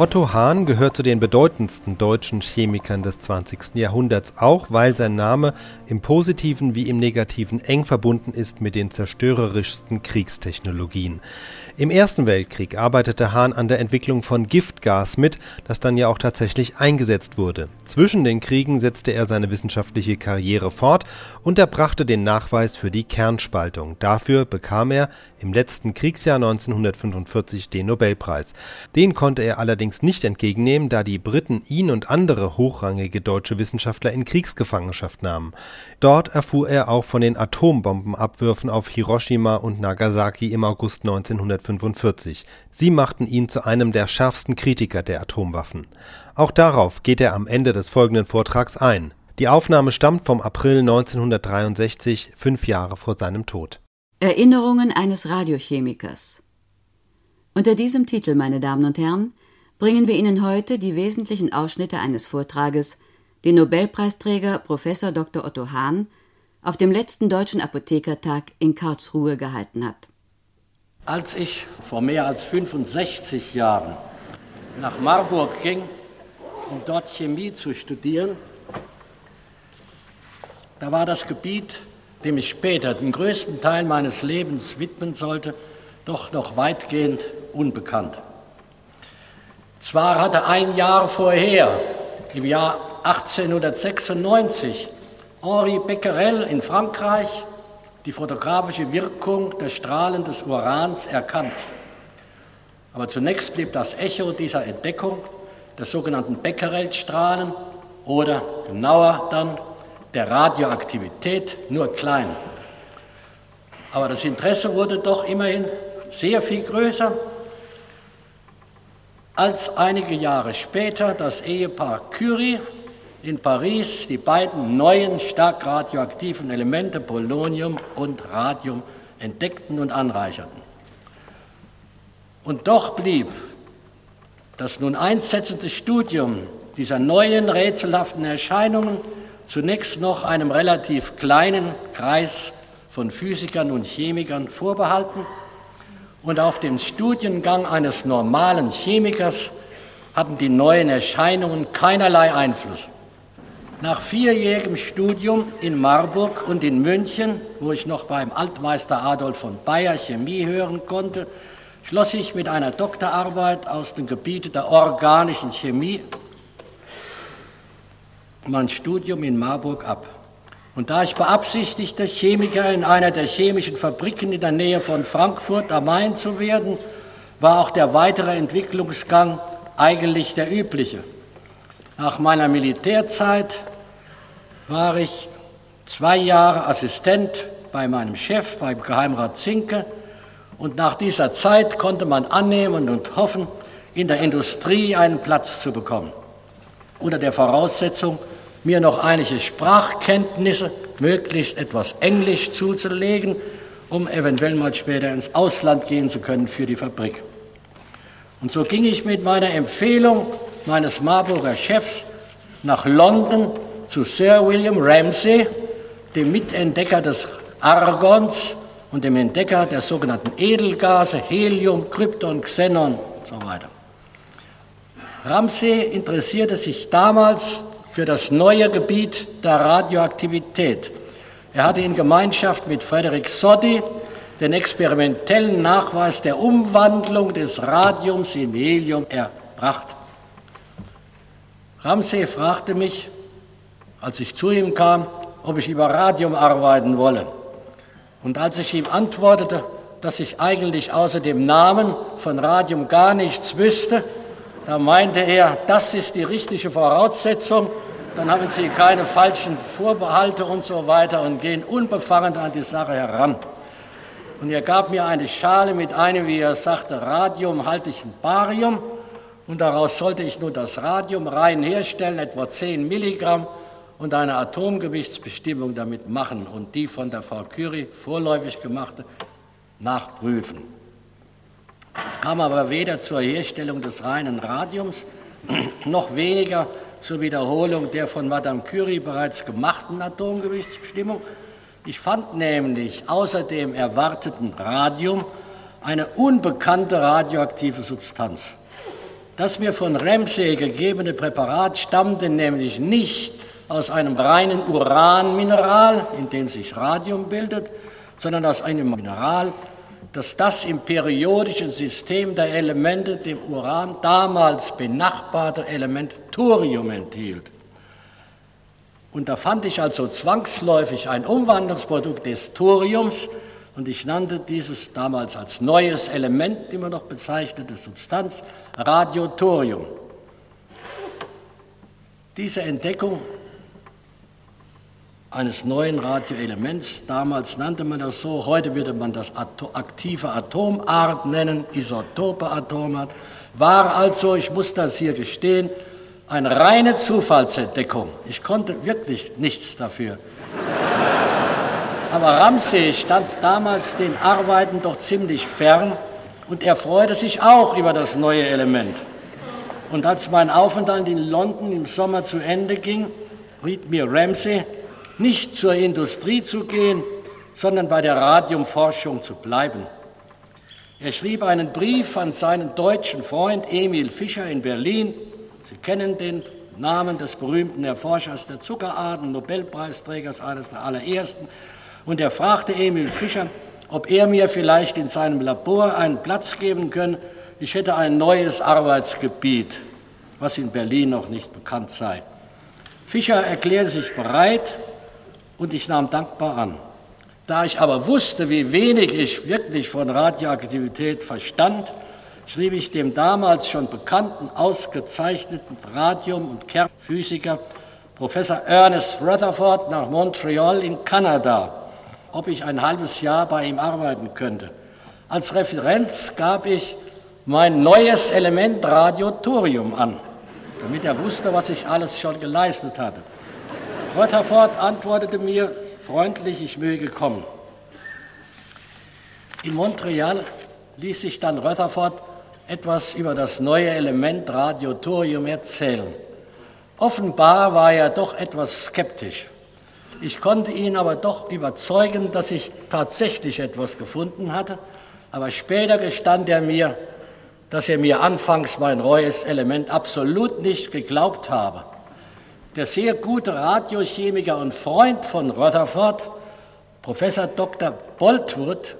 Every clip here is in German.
Otto Hahn gehört zu den bedeutendsten deutschen Chemikern des 20. Jahrhunderts, auch weil sein Name im positiven wie im negativen eng verbunden ist mit den zerstörerischsten Kriegstechnologien. Im Ersten Weltkrieg arbeitete Hahn an der Entwicklung von Giftgas mit, das dann ja auch tatsächlich eingesetzt wurde. Zwischen den Kriegen setzte er seine wissenschaftliche Karriere fort und erbrachte den Nachweis für die Kernspaltung. Dafür bekam er im letzten Kriegsjahr 1945 den Nobelpreis. Den konnte er allerdings nicht entgegennehmen, da die Briten ihn und andere hochrangige deutsche Wissenschaftler in Kriegsgefangenschaft nahmen. Dort erfuhr er auch von den Atombombenabwürfen auf Hiroshima und Nagasaki im August 1945. Sie machten ihn zu einem der schärfsten Kritiker der Atomwaffen. Auch darauf geht er am Ende des folgenden Vortrags ein. Die Aufnahme stammt vom April 1963, fünf Jahre vor seinem Tod. Erinnerungen eines Radiochemikers. Unter diesem Titel, meine Damen und Herren, bringen wir Ihnen heute die wesentlichen Ausschnitte eines Vortrages, den Nobelpreisträger Prof. Dr. Otto Hahn auf dem letzten Deutschen Apothekertag in Karlsruhe gehalten hat. Als ich vor mehr als 65 Jahren nach Marburg ging, um dort Chemie zu studieren, da war das Gebiet dem ich später den größten Teil meines Lebens widmen sollte, doch noch weitgehend unbekannt. Zwar hatte ein Jahr vorher, im Jahr 1896, Henri Becquerel in Frankreich die fotografische Wirkung der Strahlen des Urans erkannt. Aber zunächst blieb das Echo dieser Entdeckung der sogenannten Becquerel-Strahlen oder genauer dann der Radioaktivität nur klein. Aber das Interesse wurde doch immerhin sehr viel größer, als einige Jahre später das Ehepaar Curie in Paris die beiden neuen stark radioaktiven Elemente Polonium und Radium entdeckten und anreicherten. Und doch blieb das nun einsetzende Studium dieser neuen rätselhaften Erscheinungen zunächst noch einem relativ kleinen Kreis von Physikern und Chemikern vorbehalten und auf dem Studiengang eines normalen Chemikers hatten die neuen Erscheinungen keinerlei Einfluss. Nach vierjährigem Studium in Marburg und in München, wo ich noch beim Altmeister Adolf von Bayer Chemie hören konnte, schloss ich mit einer Doktorarbeit aus dem Gebiet der organischen Chemie mein Studium in Marburg ab. Und da ich beabsichtigte, Chemiker in einer der chemischen Fabriken in der Nähe von Frankfurt am Main zu werden, war auch der weitere Entwicklungsgang eigentlich der übliche. Nach meiner Militärzeit war ich zwei Jahre Assistent bei meinem Chef, beim Geheimrat Zinke, und nach dieser Zeit konnte man annehmen und hoffen, in der Industrie einen Platz zu bekommen. Unter der Voraussetzung, mir noch einige Sprachkenntnisse, möglichst etwas Englisch zuzulegen, um eventuell mal später ins Ausland gehen zu können für die Fabrik. Und so ging ich mit meiner Empfehlung meines Marburger Chefs nach London zu Sir William Ramsay, dem Mitentdecker des Argons und dem Entdecker der sogenannten Edelgase Helium, Krypton, Xenon und so weiter. Ramsay interessierte sich damals für das neue Gebiet der Radioaktivität. Er hatte in Gemeinschaft mit Frederick Soddy den experimentellen Nachweis der Umwandlung des Radiums in Helium erbracht. Ramsey fragte mich, als ich zu ihm kam, ob ich über Radium arbeiten wolle. Und als ich ihm antwortete, dass ich eigentlich außer dem Namen von Radium gar nichts wüsste, da meinte er, das ist die richtige Voraussetzung, dann haben Sie keine falschen Vorbehalte und so weiter und gehen unbefangen an die Sache heran. Und er gab mir eine Schale mit einem, wie er sagte, radiumhaltigen Barium und daraus sollte ich nun das Radium rein herstellen, etwa 10 Milligramm und eine Atomgewichtsbestimmung damit machen und die von der Frau Curie vorläufig gemachte nachprüfen. Es kam aber weder zur Herstellung des reinen Radiums, noch weniger zur Wiederholung der von Madame Curie bereits gemachten Atomgewichtsbestimmung. Ich fand nämlich außer dem erwarteten Radium eine unbekannte radioaktive Substanz. Das mir von Ramsey gegebene Präparat stammte nämlich nicht aus einem reinen Uranmineral, in dem sich Radium bildet, sondern aus einem Mineral, das das im periodischen System der Elemente dem Uran damals benachbarte Element Thorium enthielt. Und da fand ich also zwangsläufig ein Umwandlungsprodukt des Thoriums und ich nannte dieses damals als neues Element, immer noch bezeichnete Substanz, Radiothorium. Diese Entdeckung eines neuen Radioelements, damals nannte man das so, heute würde man das aktive Atomart nennen, Isotope Atomart, war also, ich muss das hier gestehen, eine reine Zufallsentdeckung. Ich konnte wirklich nichts dafür. Aber Ramsey stand damals den Arbeiten doch ziemlich fern und er freute sich auch über das neue Element. Und als mein Aufenthalt in London im Sommer zu Ende ging, riet mir Ramsey, nicht zur Industrie zu gehen, sondern bei der Radiumforschung zu bleiben. Er schrieb einen Brief an seinen deutschen Freund Emil Fischer in Berlin Sie kennen den Namen des berühmten Erforschers der Zuckerarten, Nobelpreisträgers, eines der allerersten. Und er fragte Emil Fischer, ob er mir vielleicht in seinem Labor einen Platz geben könne. Ich hätte ein neues Arbeitsgebiet, was in Berlin noch nicht bekannt sei. Fischer erklärte sich bereit und ich nahm dankbar an. Da ich aber wusste, wie wenig ich wirklich von Radioaktivität verstand, schrieb ich dem damals schon bekannten, ausgezeichneten Radium- und Kernphysiker Professor Ernest Rutherford nach Montreal in Kanada, ob ich ein halbes Jahr bei ihm arbeiten könnte. Als Referenz gab ich mein neues Element Radiothorium an, damit er wusste, was ich alles schon geleistet hatte. Rutherford antwortete mir freundlich, ich möge kommen. In Montreal ließ sich dann Rutherford etwas über das neue Element Radiothorium erzählen. Offenbar war er doch etwas skeptisch. Ich konnte ihn aber doch überzeugen, dass ich tatsächlich etwas gefunden hatte, aber später gestand er mir, dass er mir anfangs mein neues Element absolut nicht geglaubt habe. Der sehr gute Radiochemiker und Freund von Rutherford, Professor Dr. Boltwood,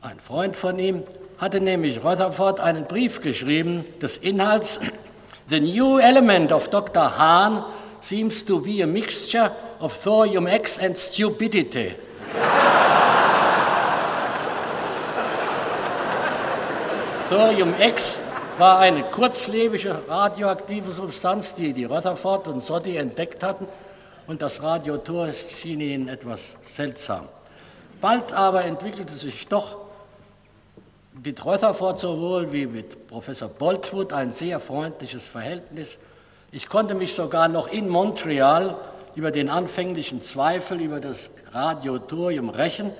ein Freund von ihm, hatte nämlich Rutherford einen Brief geschrieben des Inhalts The new element of Dr. Hahn seems to be a mixture of thorium X and stupidity. thorium X war eine kurzlebige radioaktive Substanz, die die Rutherford und Soddy entdeckt hatten, und das Radiotor schien ihnen etwas seltsam. Bald aber entwickelte sich doch mit Rutherford sowohl wie mit Professor Boltwood ein sehr freundliches Verhältnis. Ich konnte mich sogar noch in Montreal über den anfänglichen Zweifel über das Radiothorium rächen,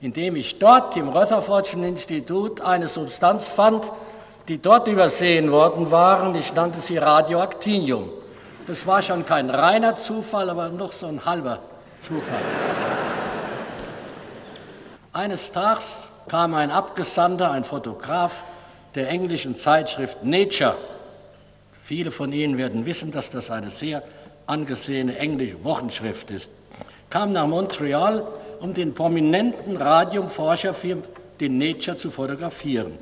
indem ich dort im Rutherfordschen Institut eine Substanz fand, die dort übersehen worden waren. Ich nannte sie Radioactinium. Das war schon kein reiner Zufall, aber noch so ein halber Zufall. Eines Tages kam ein Abgesandter, ein Fotograf der englischen Zeitschrift Nature. Viele von Ihnen werden wissen, dass das eine sehr angesehene englische Wochenschrift ist. Kam nach Montreal, um den prominenten Radiumforscher den Nature zu fotografieren.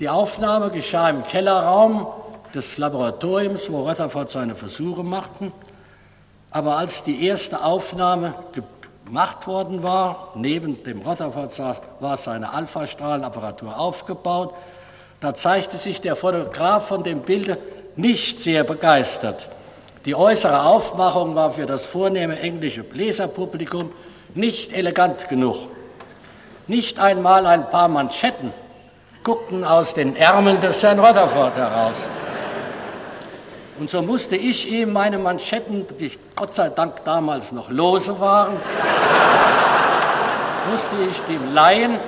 Die Aufnahme geschah im Kellerraum des Laboratoriums, wo Rutherford seine Versuche machten. Aber als die erste Aufnahme gemacht worden war. Neben dem Rutherford war seine Alpha-Strahlenapparatur aufgebaut. Da zeigte sich der Fotograf von dem Bild nicht sehr begeistert. Die äußere Aufmachung war für das vornehme englische Bläserpublikum nicht elegant genug. Nicht einmal ein paar Manschetten guckten aus den Ärmeln des Herrn Rutherford heraus. Und so musste ich ihm meine Manschetten, die Gott sei Dank damals noch lose waren, musste ich dem leihen.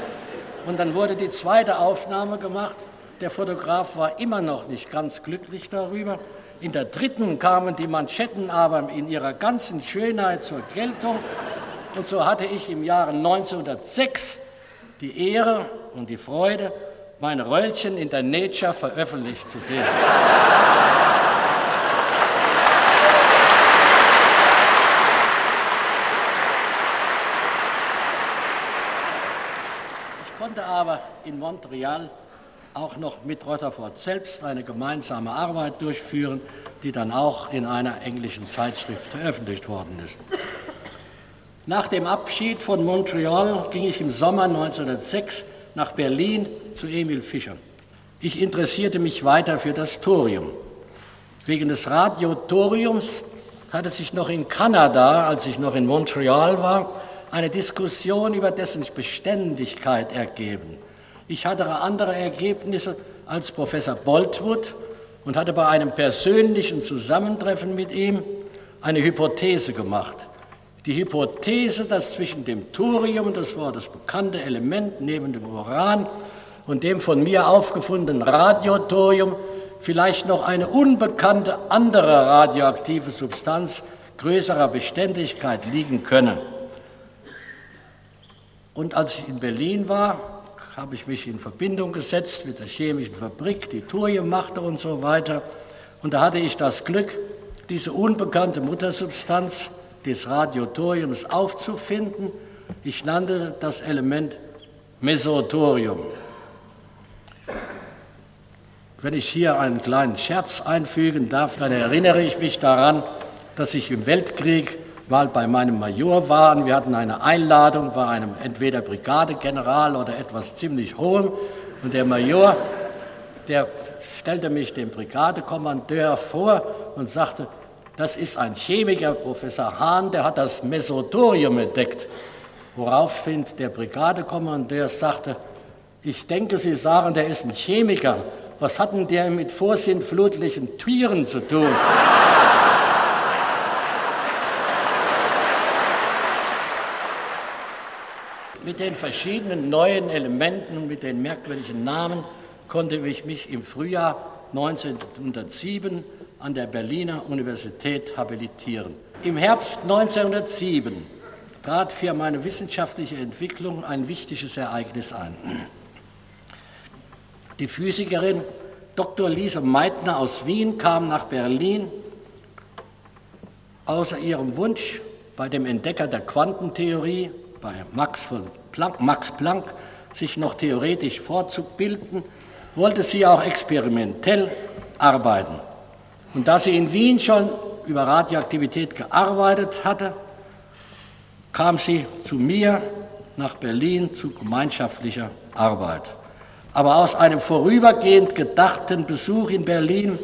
Und dann wurde die zweite Aufnahme gemacht. Der Fotograf war immer noch nicht ganz glücklich darüber. In der dritten kamen die Manschetten aber in ihrer ganzen Schönheit zur Geltung. Und so hatte ich im Jahre 1906 die Ehre und die Freude, meine Röllchen in der Nature veröffentlicht zu sehen. Ich konnte aber in Montreal auch noch mit Rutherford selbst eine gemeinsame Arbeit durchführen, die dann auch in einer englischen Zeitschrift veröffentlicht worden ist. Nach dem Abschied von Montreal ging ich im Sommer 1906 nach Berlin zu Emil Fischer. Ich interessierte mich weiter für das Thorium. Wegen des Radiothoriums hatte sich noch in Kanada, als ich noch in Montreal war, eine Diskussion über dessen Beständigkeit ergeben. Ich hatte andere Ergebnisse als Professor Boltwood und hatte bei einem persönlichen Zusammentreffen mit ihm eine Hypothese gemacht. Die Hypothese, dass zwischen dem Thorium, das war das bekannte Element neben dem Uran, und dem von mir aufgefundenen Radiothorium vielleicht noch eine unbekannte andere radioaktive Substanz größerer Beständigkeit liegen könne. Und als ich in Berlin war, habe ich mich in Verbindung gesetzt mit der chemischen Fabrik, die Thorium machte und so weiter. Und da hatte ich das Glück, diese unbekannte Muttersubstanz des Radiothoriums aufzufinden. Ich nannte das Element Mesothorium. Wenn ich hier einen kleinen Scherz einfügen darf, dann erinnere ich mich daran, dass ich im Weltkrieg mal bei meinem Major war und wir hatten eine Einladung bei einem entweder Brigadegeneral oder etwas ziemlich hohem und der Major, der stellte mich dem Brigadekommandeur vor und sagte, das ist ein Chemiker, Professor Hahn, der hat das Mesothorium entdeckt. Woraufhin der Brigadekommandeur sagte, ich denke, Sie sagen, der ist ein Chemiker. Was hat denn der mit vorsintflutlichen Tieren zu tun? mit den verschiedenen neuen Elementen mit den merkwürdigen Namen konnte ich mich im Frühjahr 1907 an der Berliner Universität habilitieren. Im Herbst 1907 trat für meine wissenschaftliche Entwicklung ein wichtiges Ereignis ein. Die Physikerin Dr. Lise Meitner aus Wien kam nach Berlin. Außer ihrem Wunsch, bei dem Entdecker der Quantentheorie, bei Max, Planck, Max Planck, sich noch theoretisch fortzubilden, wollte sie auch experimentell arbeiten. Und da sie in Wien schon über Radioaktivität gearbeitet hatte, kam sie zu mir nach Berlin zu gemeinschaftlicher Arbeit. Aber aus einem vorübergehend gedachten Besuch in Berlin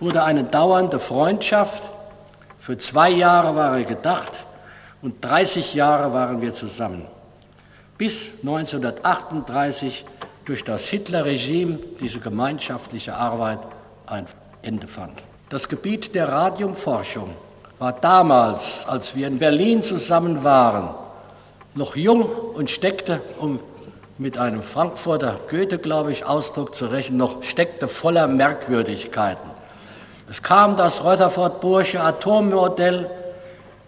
wurde eine dauernde Freundschaft. Für zwei Jahre war er gedacht und 30 Jahre waren wir zusammen. Bis 1938 durch das Hitlerregime diese gemeinschaftliche Arbeit ein Ende fand. Das Gebiet der Radiumforschung war damals, als wir in Berlin zusammen waren, noch jung und steckte, um mit einem Frankfurter Goethe, glaube ich, Ausdruck zu rechnen, noch steckte voller Merkwürdigkeiten. Es kam das Rutherford-Bursche Atommodell,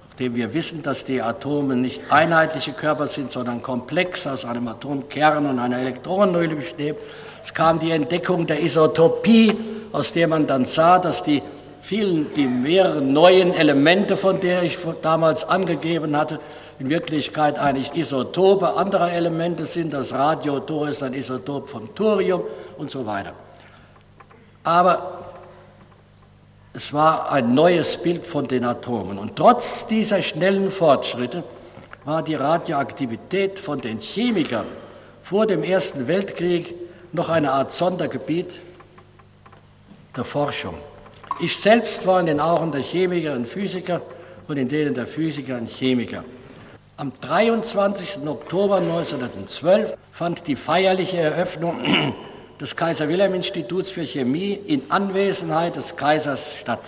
nachdem wir wissen, dass die Atome nicht einheitliche Körper sind, sondern komplex aus einem Atomkern und einer Elektronenhülle bestehen. Es kam die Entdeckung der Isotopie, aus der man dann sah, dass die vielen, die mehreren neuen Elemente, von der ich damals angegeben hatte, in Wirklichkeit eigentlich Isotope anderer Elemente sind. Das Radiotor ist ein Isotop vom Thorium und so weiter. Aber es war ein neues Bild von den Atomen. Und trotz dieser schnellen Fortschritte war die Radioaktivität von den Chemikern vor dem Ersten Weltkrieg noch eine Art Sondergebiet der Forschung. Ich selbst war in den Augen der Chemiker ein Physiker und in denen der Physiker ein Chemiker. Am 23. Oktober 1912 fand die feierliche Eröffnung des Kaiser Wilhelm Instituts für Chemie in Anwesenheit des Kaisers statt.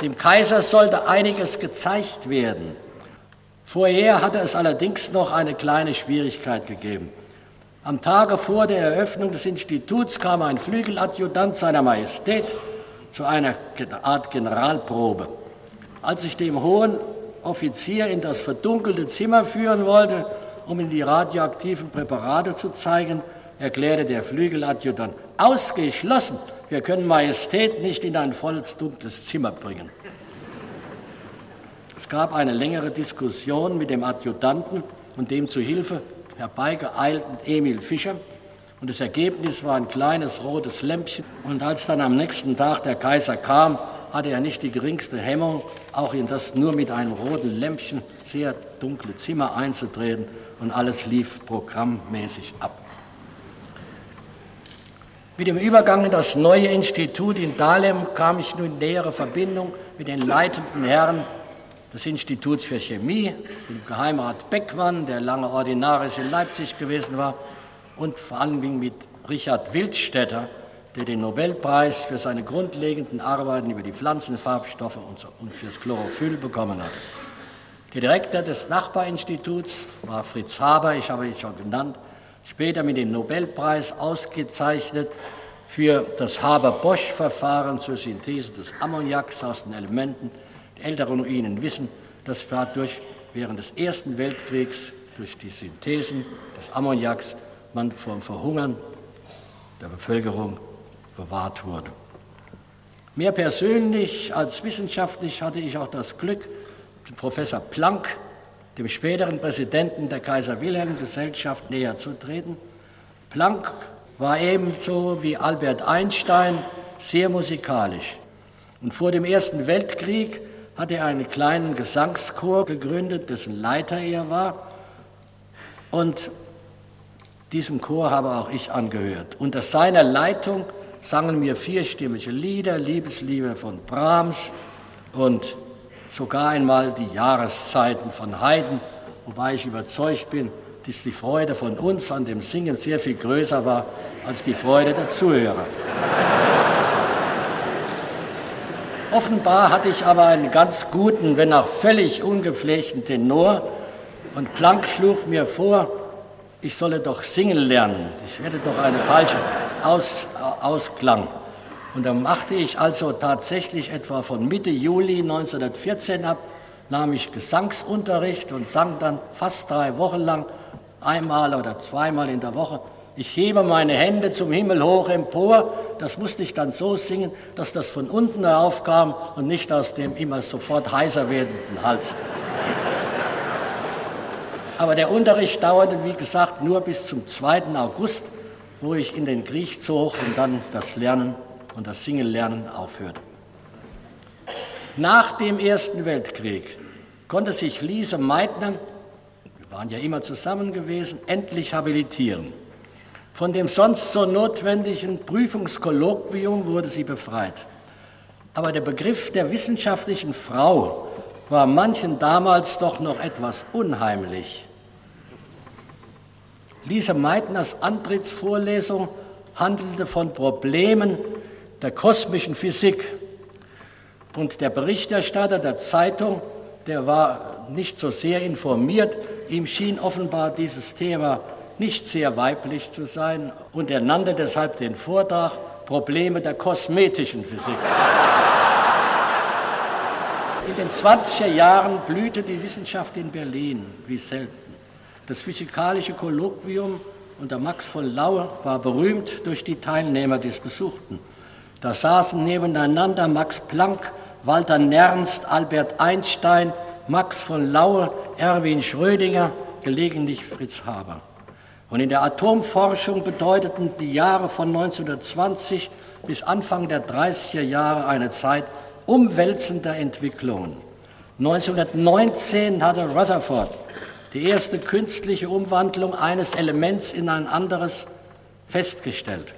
Dem Kaiser sollte einiges gezeigt werden. Vorher hatte es allerdings noch eine kleine Schwierigkeit gegeben. Am Tage vor der Eröffnung des Instituts kam ein Flügeladjutant seiner Majestät zu einer Art Generalprobe. Als ich dem hohen Offizier in das verdunkelte Zimmer führen wollte, um ihm die radioaktiven Präparate zu zeigen, erklärte der Flügeladjutant, ausgeschlossen, wir können Majestät nicht in ein volles dunkles Zimmer bringen. Es gab eine längere Diskussion mit dem Adjutanten und dem zu Hilfe herbeigeeilten Emil Fischer. Und das Ergebnis war ein kleines rotes Lämpchen. Und als dann am nächsten Tag der Kaiser kam, hatte er nicht die geringste Hemmung, auch in das nur mit einem roten Lämpchen sehr dunkle Zimmer einzutreten. Und alles lief programmmäßig ab. Mit dem Übergang in das neue Institut in Dahlem kam ich nun in nähere Verbindung mit den leitenden Herren des Instituts für Chemie, dem Geheimrat Beckmann, der lange Ordinarius in Leipzig gewesen war, und vor allem mit Richard Wildstätter, der den Nobelpreis für seine grundlegenden Arbeiten über die Pflanzenfarbstoffe und fürs Chlorophyll bekommen hat. Der Direktor des Nachbarinstituts war Fritz Haber, ich habe ihn schon genannt, später mit dem Nobelpreis ausgezeichnet für das Haber-Bosch-Verfahren zur Synthese des Ammoniaks aus den Elementen Ältere unter Ihnen wissen, dass dadurch während des Ersten Weltkriegs durch die Synthesen des Ammoniaks man vom Verhungern der Bevölkerung bewahrt wurde. Mehr persönlich als wissenschaftlich hatte ich auch das Glück, Professor Planck, dem späteren Präsidenten der Kaiser-Wilhelm-Gesellschaft, näher zu treten. Planck war ebenso wie Albert Einstein sehr musikalisch. Und vor dem Ersten Weltkrieg hat er einen kleinen Gesangschor gegründet, dessen Leiter er war. Und diesem Chor habe auch ich angehört. Unter seiner Leitung sangen wir vierstimmige Lieder, Liebesliebe von Brahms und sogar einmal die Jahreszeiten von Haydn, wobei ich überzeugt bin, dass die Freude von uns an dem Singen sehr viel größer war als die Freude der Zuhörer. Offenbar hatte ich aber einen ganz guten, wenn auch völlig ungepflegten Tenor und Planck schlug mir vor, ich solle doch singen lernen. Ich werde doch eine falsche Aus, Ausklang. Und dann machte ich also tatsächlich etwa von Mitte Juli 1914 ab, nahm ich Gesangsunterricht und sang dann fast drei Wochen lang, einmal oder zweimal in der Woche, ich hebe meine Hände zum Himmel hoch empor. Das musste ich dann so singen, dass das von unten heraufkam und nicht aus dem immer sofort heißer werdenden Hals. Aber der Unterricht dauerte, wie gesagt, nur bis zum 2. August, wo ich in den Krieg zog und dann das Lernen und das Singenlernen aufhörte. Nach dem Ersten Weltkrieg konnte sich Lise Meitner, wir waren ja immer zusammen gewesen, endlich habilitieren. Von dem sonst so notwendigen Prüfungskolloquium wurde sie befreit. Aber der Begriff der wissenschaftlichen Frau war manchen damals doch noch etwas unheimlich. Lise Meitners Antrittsvorlesung handelte von Problemen der kosmischen Physik. Und der Berichterstatter der Zeitung, der war nicht so sehr informiert, ihm schien offenbar dieses Thema nicht sehr weiblich zu sein und er nannte deshalb den Vortrag Probleme der kosmetischen Physik. In den 20er Jahren blühte die Wissenschaft in Berlin wie selten. Das physikalische Kolloquium unter Max von Laue war berühmt durch die Teilnehmer, die es besuchten. Da saßen nebeneinander Max Planck, Walter Nernst, Albert Einstein, Max von Laue, Erwin Schrödinger, gelegentlich Fritz Haber. Und in der Atomforschung bedeuteten die Jahre von 1920 bis Anfang der 30er Jahre eine Zeit umwälzender Entwicklungen. 1919 hatte Rutherford die erste künstliche Umwandlung eines Elements in ein anderes festgestellt.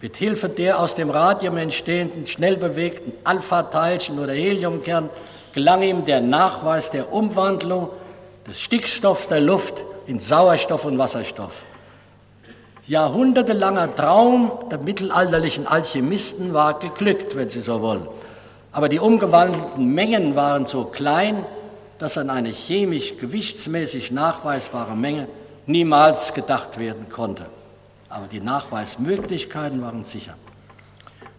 Mit Hilfe der aus dem Radium entstehenden schnell bewegten Alpha-Teilchen oder Heliumkern gelang ihm der Nachweis der Umwandlung des Stickstoffs der Luft in Sauerstoff und Wasserstoff. Jahrhundertelanger Traum der mittelalterlichen Alchemisten war geglückt, wenn Sie so wollen. Aber die umgewandelten Mengen waren so klein, dass an eine chemisch gewichtsmäßig nachweisbare Menge niemals gedacht werden konnte. Aber die Nachweismöglichkeiten waren sicher.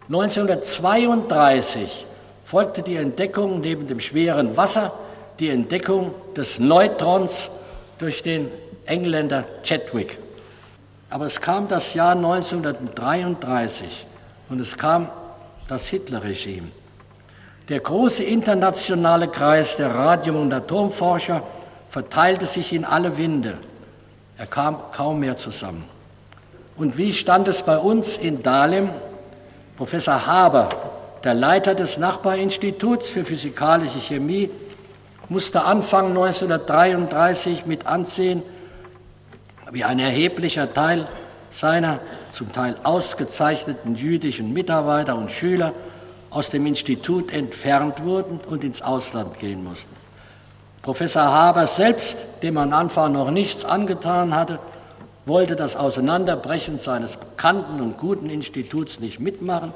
1932 folgte die Entdeckung neben dem schweren Wasser die Entdeckung des Neutrons durch den Engländer Chadwick. Aber es kam das Jahr 1933 und es kam das Hitlerregime. Der große internationale Kreis der Radium- und Atomforscher verteilte sich in alle Winde. Er kam kaum mehr zusammen. Und wie stand es bei uns in Dahlem? Professor Haber, der Leiter des Nachbarinstituts für physikalische Chemie, musste Anfang 1933 mit ansehen, wie ein erheblicher Teil seiner zum Teil ausgezeichneten jüdischen Mitarbeiter und Schüler aus dem Institut entfernt wurden und ins Ausland gehen mussten. Professor Haber selbst, dem man Anfang noch nichts angetan hatte, wollte das Auseinanderbrechen seines bekannten und guten Instituts nicht mitmachen.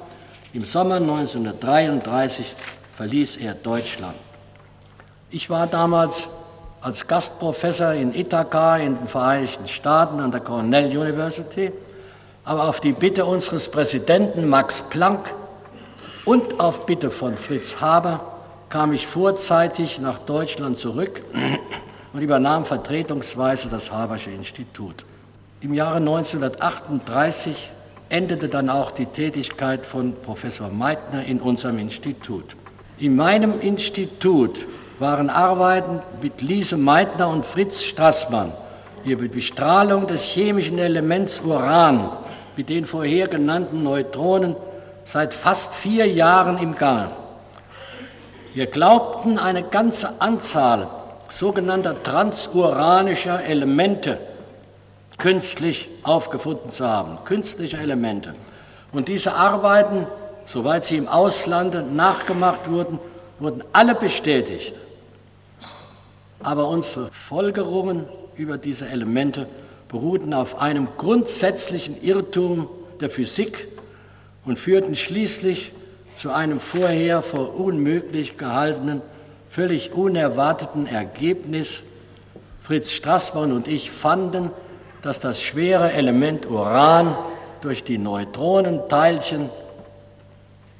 Im Sommer 1933 verließ er Deutschland. Ich war damals als Gastprofessor in Ithaca in den Vereinigten Staaten an der Cornell University, aber auf die Bitte unseres Präsidenten Max Planck und auf Bitte von Fritz Haber kam ich vorzeitig nach Deutschland zurück und übernahm vertretungsweise das Habersche Institut. Im Jahre 1938 endete dann auch die Tätigkeit von Professor Meitner in unserem Institut. In meinem Institut waren Arbeiten mit Lise Meitner und Fritz Strassmann über die Bestrahlung des chemischen Elements Uran mit den vorher genannten Neutronen seit fast vier Jahren im Gange. Wir glaubten, eine ganze Anzahl sogenannter transuranischer Elemente künstlich aufgefunden zu haben, künstliche Elemente. Und diese Arbeiten, soweit sie im Auslande nachgemacht wurden, wurden alle bestätigt. Aber unsere Folgerungen über diese Elemente beruhten auf einem grundsätzlichen Irrtum der Physik und führten schließlich zu einem vorher für unmöglich gehaltenen, völlig unerwarteten Ergebnis. Fritz Strassmann und ich fanden, dass das schwere Element Uran durch die Neutronenteilchen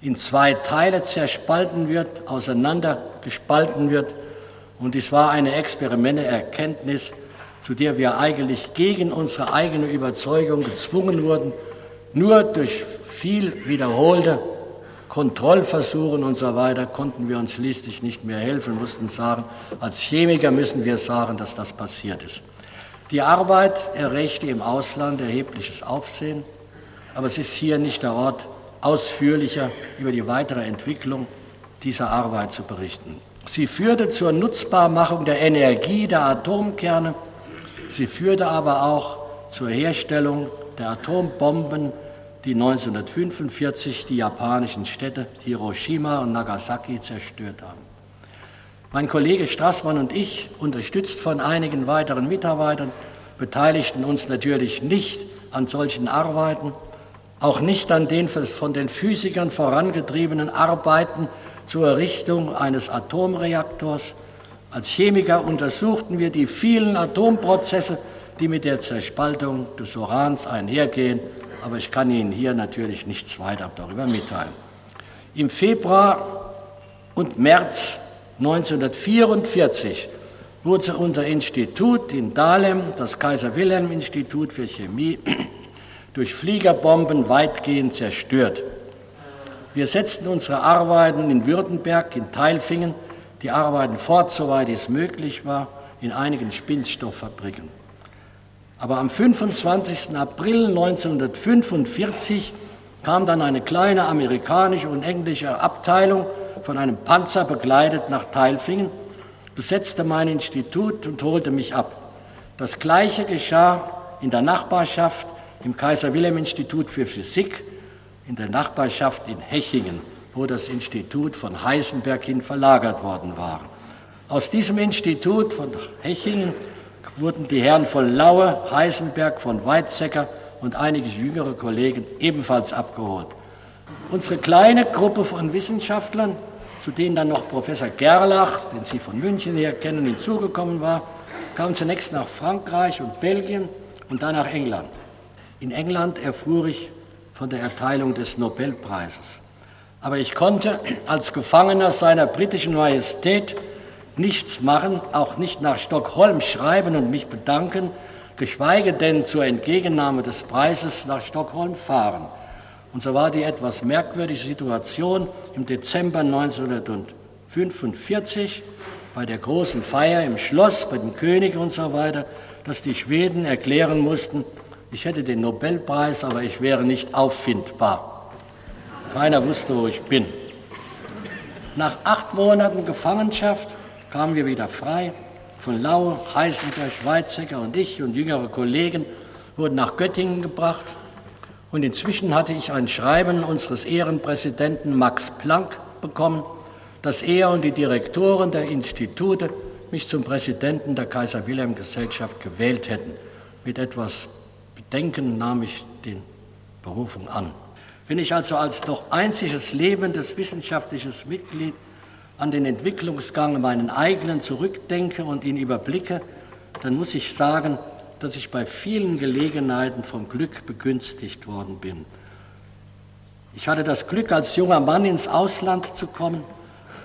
in zwei Teile zerspalten wird, auseinandergespalten wird. Und dies war eine experimentelle Erkenntnis, zu der wir eigentlich gegen unsere eigene Überzeugung gezwungen wurden, nur durch viel wiederholte Kontrollversuchen und so weiter konnten wir uns schließlich nicht mehr helfen, mussten sagen, als Chemiker müssen wir sagen, dass das passiert ist. Die Arbeit erregte im Ausland erhebliches Aufsehen, aber es ist hier nicht der Ort, ausführlicher über die weitere Entwicklung dieser Arbeit zu berichten. Sie führte zur Nutzbarmachung der Energie der Atomkerne, sie führte aber auch zur Herstellung der Atombomben die 1945 die japanischen Städte Hiroshima und Nagasaki zerstört haben. Mein Kollege Strassmann und ich, unterstützt von einigen weiteren Mitarbeitern, beteiligten uns natürlich nicht an solchen Arbeiten, auch nicht an den von den Physikern vorangetriebenen Arbeiten zur Errichtung eines Atomreaktors. Als Chemiker untersuchten wir die vielen Atomprozesse, die mit der Zerspaltung des Urans einhergehen aber ich kann Ihnen hier natürlich nichts weiter darüber mitteilen. Im Februar und März 1944 wurde unser Institut in Dahlem, das Kaiser Wilhelm Institut für Chemie, durch Fliegerbomben weitgehend zerstört. Wir setzten unsere Arbeiten in Württemberg, in Teilfingen, die Arbeiten fort, soweit es möglich war, in einigen Spinnstofffabriken. Aber am 25. April 1945 kam dann eine kleine amerikanische und englische Abteilung von einem Panzer begleitet nach Teilfingen, besetzte mein Institut und holte mich ab. Das Gleiche geschah in der Nachbarschaft im Kaiser Wilhelm Institut für Physik, in der Nachbarschaft in Hechingen, wo das Institut von Heisenberg hin verlagert worden war. Aus diesem Institut von Hechingen wurden die Herren von Laue, Heisenberg, von Weizsäcker und einige jüngere Kollegen ebenfalls abgeholt. Unsere kleine Gruppe von Wissenschaftlern, zu denen dann noch Professor Gerlach, den Sie von München her kennen, hinzugekommen war, kam zunächst nach Frankreich und Belgien und dann nach England. In England erfuhr ich von der Erteilung des Nobelpreises. Aber ich konnte als Gefangener seiner britischen Majestät nichts machen, auch nicht nach Stockholm schreiben und mich bedanken, geschweige denn zur Entgegennahme des Preises nach Stockholm fahren. Und so war die etwas merkwürdige Situation im Dezember 1945 bei der großen Feier im Schloss, bei dem König und so weiter, dass die Schweden erklären mussten, ich hätte den Nobelpreis, aber ich wäre nicht auffindbar. Keiner wusste, wo ich bin. Nach acht Monaten Gefangenschaft kamen wir wieder frei. Von Lau, Heisenberg, Weizsäcker und ich und jüngere Kollegen wurden nach Göttingen gebracht. Und inzwischen hatte ich ein Schreiben unseres Ehrenpräsidenten Max Planck bekommen, dass er und die Direktoren der Institute mich zum Präsidenten der Kaiser Wilhelm Gesellschaft gewählt hätten. Mit etwas Bedenken nahm ich die Berufung an. Wenn ich also als noch einziges lebendes wissenschaftliches Mitglied an den Entwicklungsgang meinen eigenen zurückdenke und ihn überblicke, dann muss ich sagen, dass ich bei vielen Gelegenheiten vom Glück begünstigt worden bin. Ich hatte das Glück, als junger Mann ins Ausland zu kommen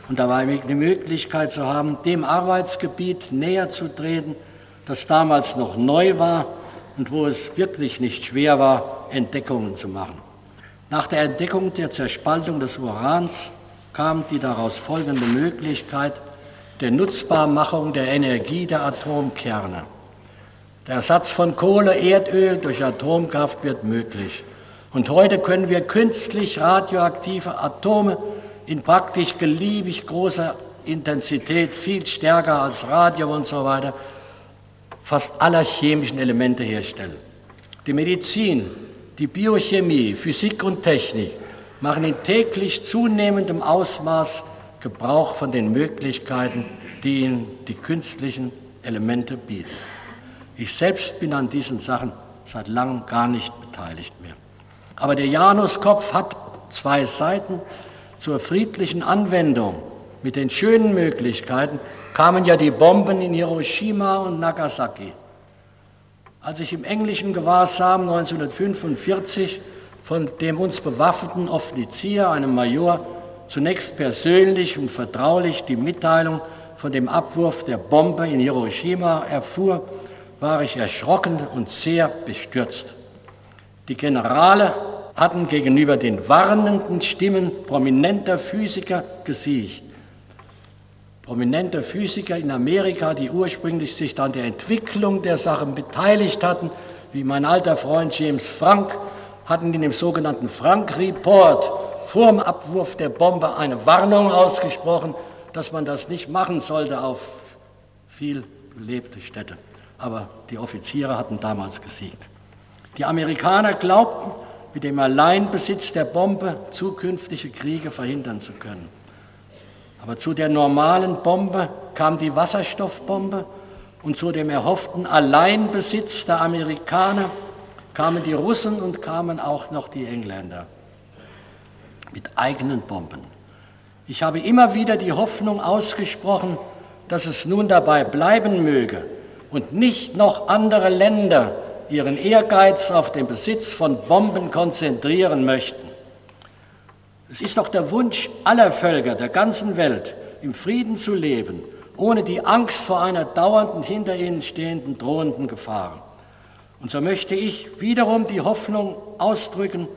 und dabei die Möglichkeit zu haben, dem Arbeitsgebiet näher zu treten, das damals noch neu war und wo es wirklich nicht schwer war, Entdeckungen zu machen. Nach der Entdeckung der Zerspaltung des Urans kam die daraus folgende Möglichkeit der Nutzbarmachung der Energie der Atomkerne. Der Ersatz von Kohle, Erdöl durch Atomkraft wird möglich. Und heute können wir künstlich radioaktive Atome in praktisch beliebig großer Intensität, viel stärker als Radium und so weiter, fast aller chemischen Elemente herstellen. Die Medizin, die Biochemie, Physik und Technik machen in täglich zunehmendem Ausmaß Gebrauch von den Möglichkeiten, die ihnen die künstlichen Elemente bieten. Ich selbst bin an diesen Sachen seit langem gar nicht beteiligt mehr. Aber der Januskopf hat zwei Seiten. Zur friedlichen Anwendung mit den schönen Möglichkeiten kamen ja die Bomben in Hiroshima und Nagasaki. Als ich im englischen Gewahrsam 1945 von dem uns bewaffneten Offizier, einem Major, zunächst persönlich und vertraulich die Mitteilung von dem Abwurf der Bombe in Hiroshima erfuhr, war ich erschrocken und sehr bestürzt. Die Generale hatten gegenüber den warnenden Stimmen prominenter Physiker gesiegt. Prominente Physiker in Amerika, die ursprünglich sich an der Entwicklung der Sachen beteiligt hatten, wie mein alter Freund James Frank, hatten in dem sogenannten Frank Report vor dem Abwurf der Bombe eine Warnung ausgesprochen, dass man das nicht machen sollte auf viel belebte Städte. Aber die Offiziere hatten damals gesiegt. Die Amerikaner glaubten, mit dem Alleinbesitz der Bombe zukünftige Kriege verhindern zu können. Aber zu der normalen Bombe kam die Wasserstoffbombe und zu dem erhofften Alleinbesitz der Amerikaner kamen die Russen und kamen auch noch die Engländer mit eigenen Bomben. Ich habe immer wieder die Hoffnung ausgesprochen, dass es nun dabei bleiben möge und nicht noch andere Länder ihren Ehrgeiz auf den Besitz von Bomben konzentrieren möchten. Es ist doch der Wunsch aller Völker der ganzen Welt, im Frieden zu leben, ohne die Angst vor einer dauernden hinter ihnen stehenden drohenden Gefahr. Und so möchte ich wiederum die Hoffnung ausdrücken,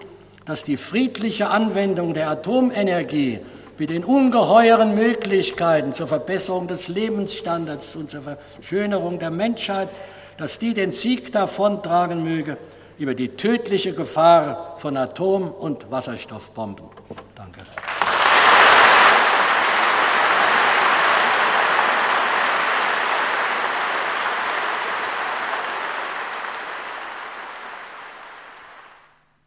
dass die friedliche Anwendung der Atomenergie mit den ungeheuren Möglichkeiten zur Verbesserung des Lebensstandards und zur Verschönerung der Menschheit dass die den Sieg davontragen möge über die tödliche Gefahr von Atom- und Wasserstoffbomben.